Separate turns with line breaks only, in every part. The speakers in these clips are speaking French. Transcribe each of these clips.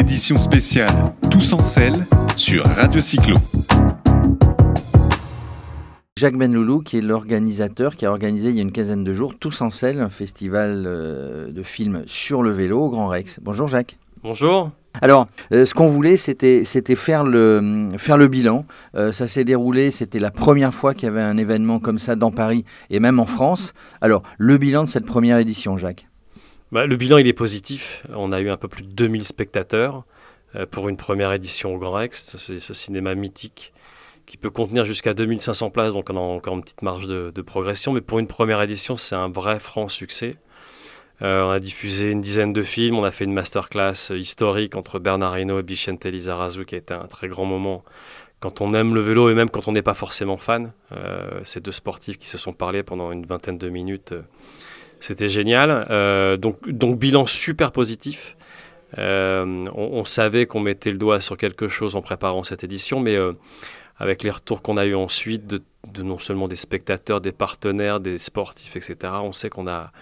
édition spéciale Tous en selle sur Radio Cyclo.
Jacques Benloulou, qui est l'organisateur, qui a organisé il y a une quinzaine de jours Tous en selle, un festival euh, de films sur le vélo au Grand Rex. Bonjour Jacques.
Bonjour.
Alors, euh, ce qu'on voulait, c'était, c'était faire, le, faire le bilan. Euh, ça s'est déroulé, c'était la première fois qu'il y avait un événement comme ça dans Paris et même en France. Alors, le bilan de cette première édition, Jacques
bah, Le bilan, il est positif. On a eu un peu plus de 2000 spectateurs pour une première édition au Grand Rex, ce, ce cinéma mythique qui peut contenir jusqu'à 2500 places, donc on a encore une petite marge de, progression. Mais pour une première édition, c'est un vrai franc succès. Euh, on a diffusé une dizaine de films, on a fait une masterclass historique entre Bernard Hinault et Bichente Lizarazu, qui a été un très grand moment quand on aime le vélo et même quand on n'est pas forcément fan. Euh, ces deux sportifs qui se sont parlé pendant une vingtaine de minutes, euh, c'était génial. donc, donc bilan super positif. On, on, savait qu'on mettait le doigt sur quelque chose en préparant cette édition, mais avec les retours qu'on a eu ensuite de, non seulement des spectateurs, des partenaires, des sportifs, etc. On sait qu'on a,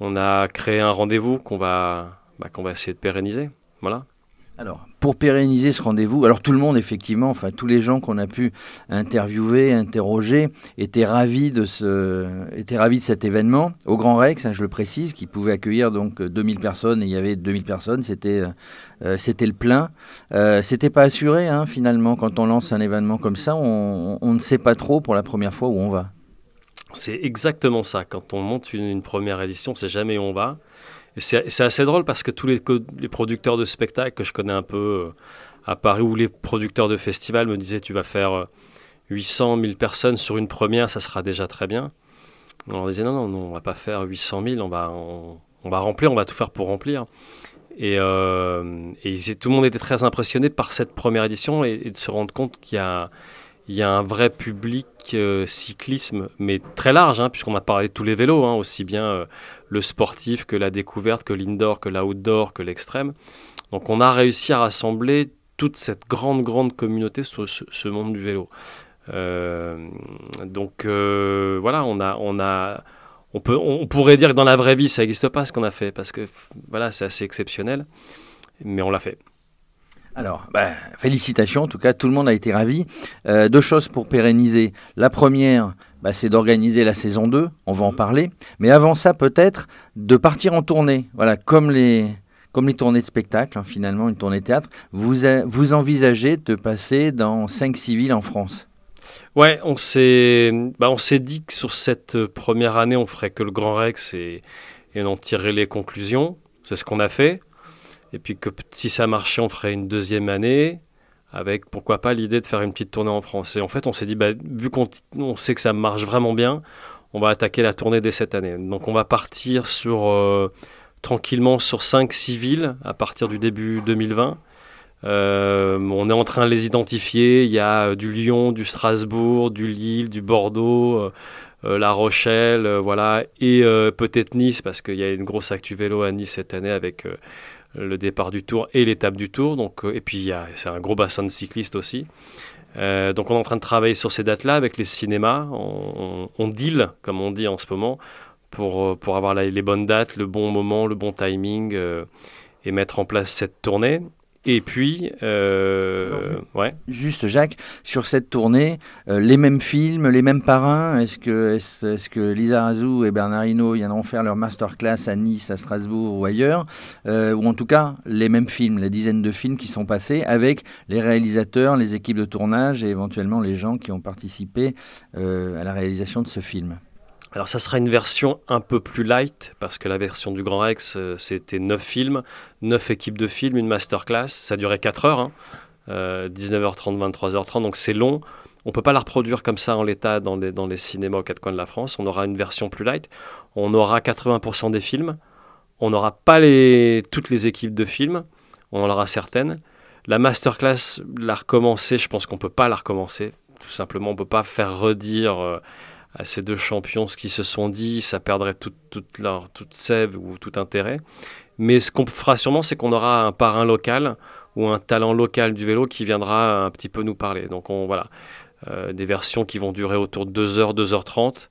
on a créé un rendez-vous qu'on va, bah, qu'on va essayer de pérenniser. Voilà.
Alors, pour pérenniser ce rendez-vous, alors tout le monde, effectivement, enfin tous les gens qu'on a pu interviewer, interroger, étaient ravis de, ce, étaient ravis de cet événement. Au Grand Rex, hein, je le précise, qui pouvait accueillir donc 2000 personnes, et il y avait 2000 personnes, c'était euh, c'était le plein. Euh, c'était pas assuré, hein, finalement, quand on lance un événement comme ça, on, on ne sait pas trop pour la première fois où on va.
C'est exactement ça. Quand on monte une, une première édition, on ne sait jamais où on va. C'est assez drôle parce que tous les, producteurs de spectacles que je connais un peu euh, à Paris ou les producteurs de festivals me disaient tu vas faire 800 euh, 000 personnes sur une première, ça sera déjà très bien. On leur disait non, non, non on va pas faire 800 000, on va, remplir, on va tout faire pour remplir. Et, euh, et tout le monde était très impressionné par cette première édition et, de se rendre compte qu'il y a, il y a un vrai public cyclisme, mais très large, hein, puisqu'on a parlé de tous les vélos, hein, aussi bien le sportif, que la découverte, que l'indoor, que l'outdoor, que l'extrême. Donc on a réussi à rassembler toute cette grande, grande communauté sur ce, monde du vélo. Euh, donc euh, voilà, on a, on a, on peut, on pourrait dire que dans la vraie vie ça n'existe pas ce qu'on a fait parce que voilà, c'est assez exceptionnel, mais on l'a fait.
Alors, bah, félicitations, en tout cas, tout le monde a été ravi. Euh, deux choses pour pérenniser. La première, bah, c'est d'organiser la saison 2, on va en parler. Mais avant ça, peut-être de partir en tournée. Voilà, comme les, comme les tournées de spectacle, hein, finalement, une tournée théâtre. Vous, vous envisagez de passer dans 5-6 villes en France?
Ouais, on s'est bah, dit que sur cette première année, on ferait que le Grand Rex et, et on en tirerait les conclusions. C'est ce qu'on a fait. Et puis que si ça marchait, on ferait une deuxième année avec pourquoi pas l'idée de faire une petite tournée en France. Et en fait, on s'est dit, bah, vu qu'on sait que ça marche vraiment bien, on va attaquer la tournée dès cette année. Donc on va partir sur euh, tranquillement sur 5-6 villes à partir du début 2020. Euh, on est en train de les identifier. Il y a euh, du Lyon, du Strasbourg, du Lille, du Bordeaux, La Rochelle, voilà, et peut-être Nice parce qu'il y a une grosse actu vélo à Nice cette année avec le départ du Tour et l'étape du Tour. Donc, euh, et puis, c'est un gros bassin de cyclistes aussi. Euh, donc, on est en train de travailler sur ces dates-là avec les cinémas. On, deal, comme on dit en ce moment, pour, euh, pour avoir les bonnes dates, le bon moment, le bon timing et mettre en place cette tournée. Et puis, euh, ouais.
Juste Jacques, sur cette tournée, euh, les mêmes films, les mêmes parrains, est-ce que, est-ce, que Lisa Razou et Bernard Hinault viendront faire leur masterclass à Nice, à Strasbourg ou ailleurs euh, Ou en tout cas, les mêmes films, les dizaines de films qui sont passés avec les réalisateurs, les équipes de tournage et éventuellement les gens qui ont participé à la réalisation de ce film?
Alors ça sera une version un peu plus light, parce que la version du Grand Rex, euh, c'était 9 films, 9 équipes de films, une masterclass, ça durait 4 heures, 19h30, 23h30, donc c'est long. On ne peut pas la reproduire comme ça en l'état dans les, cinémas aux quatre coins de la France. On aura une version plus light. On aura 80% des films. On n'aura pas toutes les équipes de films. On en aura certaines. La masterclass, la recommencer, je pense qu'on ne peut pas la recommencer. Tout simplement, on ne peut pas faire redire... Euh, à ces deux champions ce qu'ils se sont dit, ça perdrait toute, toute leur toute sève ou tout intérêt. Mais ce qu'on fera sûrement, c'est qu'on aura un parrain local ou un talent local du vélo qui viendra un petit peu nous parler. Donc on, voilà, euh, des versions qui vont durer autour de 2h, 2h30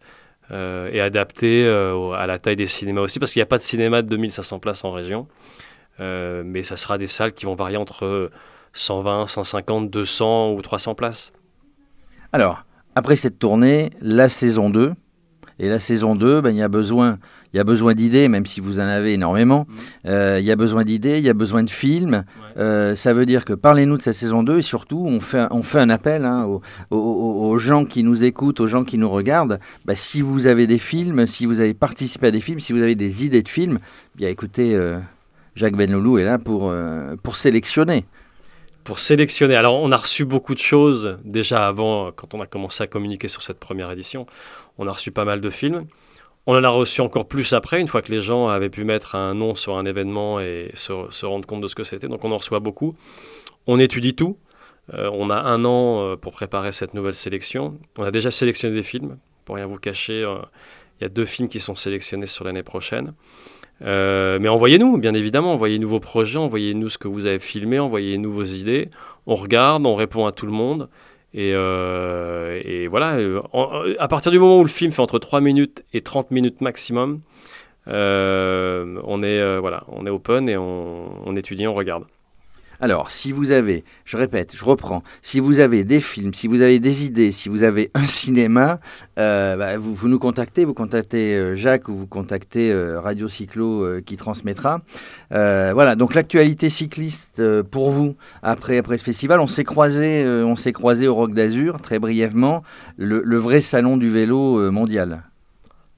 euh, et adaptées euh, à la taille des cinémas aussi, parce qu'il n'y a pas de cinéma de 2500 places en région. mais ça sera des salles qui vont varier entre 120, 150, 200 ou 300 places.
Alors, après cette tournée, la saison 2. Et la saison 2, ben, il y a besoin, il y a besoin d'idées, même si vous en avez énormément. Mmh. Euh, il y a besoin d'idées, il y a besoin de films. Euh, ça veut dire que parlez-nous de cette saison 2 et surtout, on fait, on fait un appel hein, aux, gens qui nous écoutent, aux gens qui nous regardent. Ben, si vous avez des films, si vous avez participé à des films, si vous avez des idées de films, bien écoutez, euh, Jacques Benloulou est là pour, pour sélectionner
pour sélectionner. Alors, on a reçu beaucoup de choses déjà avant, quand on a commencé à communiquer sur cette première édition. On a reçu pas mal de films. On en a reçu encore plus après, une fois que les gens avaient pu mettre un nom sur un événement et se, rendre compte de ce que c'était. Donc, on en reçoit beaucoup. On étudie tout. Euh, on a un an euh, pour préparer cette nouvelle sélection. On a déjà sélectionné des films. Pour rien vous cacher, euh, il y a deux films qui sont sélectionnés sur l'année prochaine. Euh, mais envoyez-nous, bien évidemment, envoyez-nous vos projets, envoyez-nous ce que vous avez filmé, envoyez-nous vos idées. On regarde, on répond à tout le monde. Et, euh, voilà, euh, à partir du moment où le film fait entre 3 minutes et 30 minutes maximum, on, est, voilà, on est open et on, on étudie, on regarde.
Alors, si vous avez, je répète, je reprends, si vous avez des films, si vous avez des idées, si vous avez un cinéma, euh, bah, vous, nous contactez, vous contactez euh, Jacques ou vous contactez euh, Radio Cyclo qui transmettra. voilà, donc l'actualité cycliste pour vous après, ce festival, on s'est croisé, au Rock d'Azur très brièvement, le vrai salon du vélo mondial.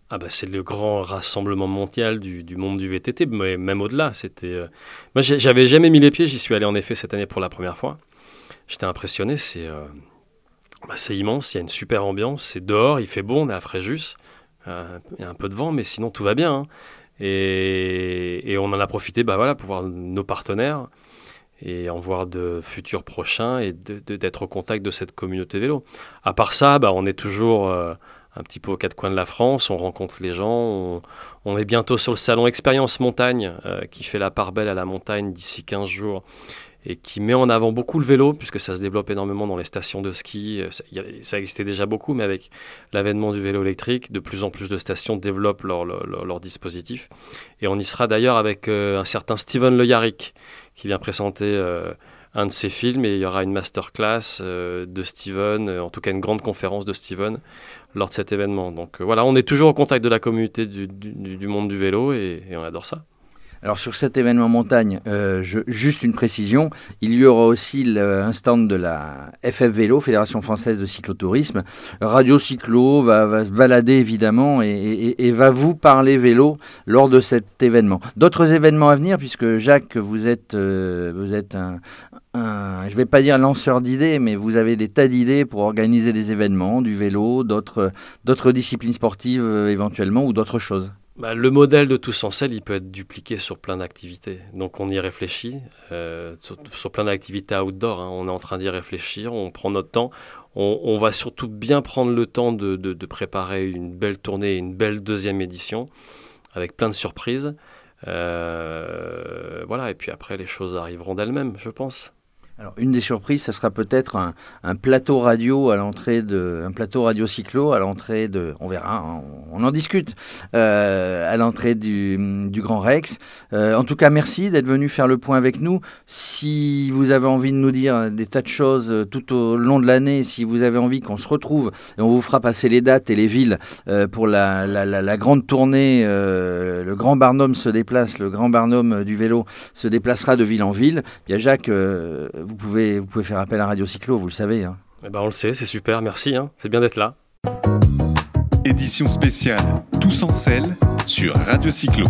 Ah bah c'est le grand rassemblement mondial du, du, monde du VTT, mais même au-delà. C'était, euh, moi j'avais jamais mis les pieds, j'y suis allé en effet cette année pour la première fois. J'étais impressionné, c'est, euh, bah, c'est immense, il y a une super ambiance, c'est dehors, il fait bon, on est à Fréjus, euh, il y a un peu de vent, mais sinon tout va bien. Hein. Et, et, on en a profité bah voilà, pour voir nos partenaires et en voir de futurs prochains et d'être au contact de cette communauté vélo. À part ça, bah, on est toujours un petit peu aux quatre coins de la France, on rencontre les gens, on, est bientôt sur le salon Expérience Montagne euh, qui fait la part belle à la montagne d'ici 15 jours et qui met en avant beaucoup le vélo puisque ça se développe énormément dans les stations de ski. Euh, ça, existait déjà beaucoup, mais avec l'avènement du vélo électrique, de plus en plus de stations développent leur, leur, dispositif. Et on y sera d'ailleurs avec euh, un certain Steven Le Yarrick qui vient présenter un de ses films et il y aura une masterclass de Steven, en tout cas une grande conférence de Steven lors de cet événement. Donc euh, voilà, on est toujours au contact de la communauté du, monde du vélo et, on adore ça.
Alors sur cet événement montagne, euh, juste une précision, il y aura aussi un stand de la FF Vélo, Fédération Française de Cyclotourisme. Radio Cyclo va, balader évidemment et, va vous parler vélo lors de cet événement. D'autres événements à venir, puisque Jacques, vous êtes, euh, un, je ne vais pas dire lanceur d'idées, mais vous avez des tas d'idées pour organiser des événements, du vélo, d'autres disciplines sportives euh, éventuellement ou d'autres choses.
Bah, le modèle de Tous en Selle, il peut être dupliqué sur plein d'activités. Donc on y réfléchit, euh, sur, plein d'activités outdoor. Hein. On est en train d'y réfléchir, on prend notre temps. On, va surtout bien prendre le temps de, préparer une belle tournée, une belle deuxième édition, avec plein de surprises. Euh, voilà, et puis après, les choses arriveront d'elles-mêmes, je pense.
Alors, une des surprises, ce sera peut-être un, plateau radio à l'entrée de, un plateau radio cyclo à l'entrée de, on verra, hein, on, en discute, euh, à l'entrée du, Grand Rex. Euh, en tout cas, merci d'être venu faire le point avec nous. Si vous avez envie de nous dire des tas de choses euh, tout au long de l'année, si vous avez envie qu'on se retrouve et on vous fera passer les dates et les villes pour la, grande tournée, le Grand Barnum se déplace, le Grand Barnum du vélo se déplacera de ville en ville. Bien, Jacques vous pouvez, vous pouvez faire appel à Radio Cyclo, vous le savez. Hein.
Eh ben on le sait, c'est super, merci, hein. c'est bien d'être là.
Édition spéciale Tous en selle sur Radio Cyclo.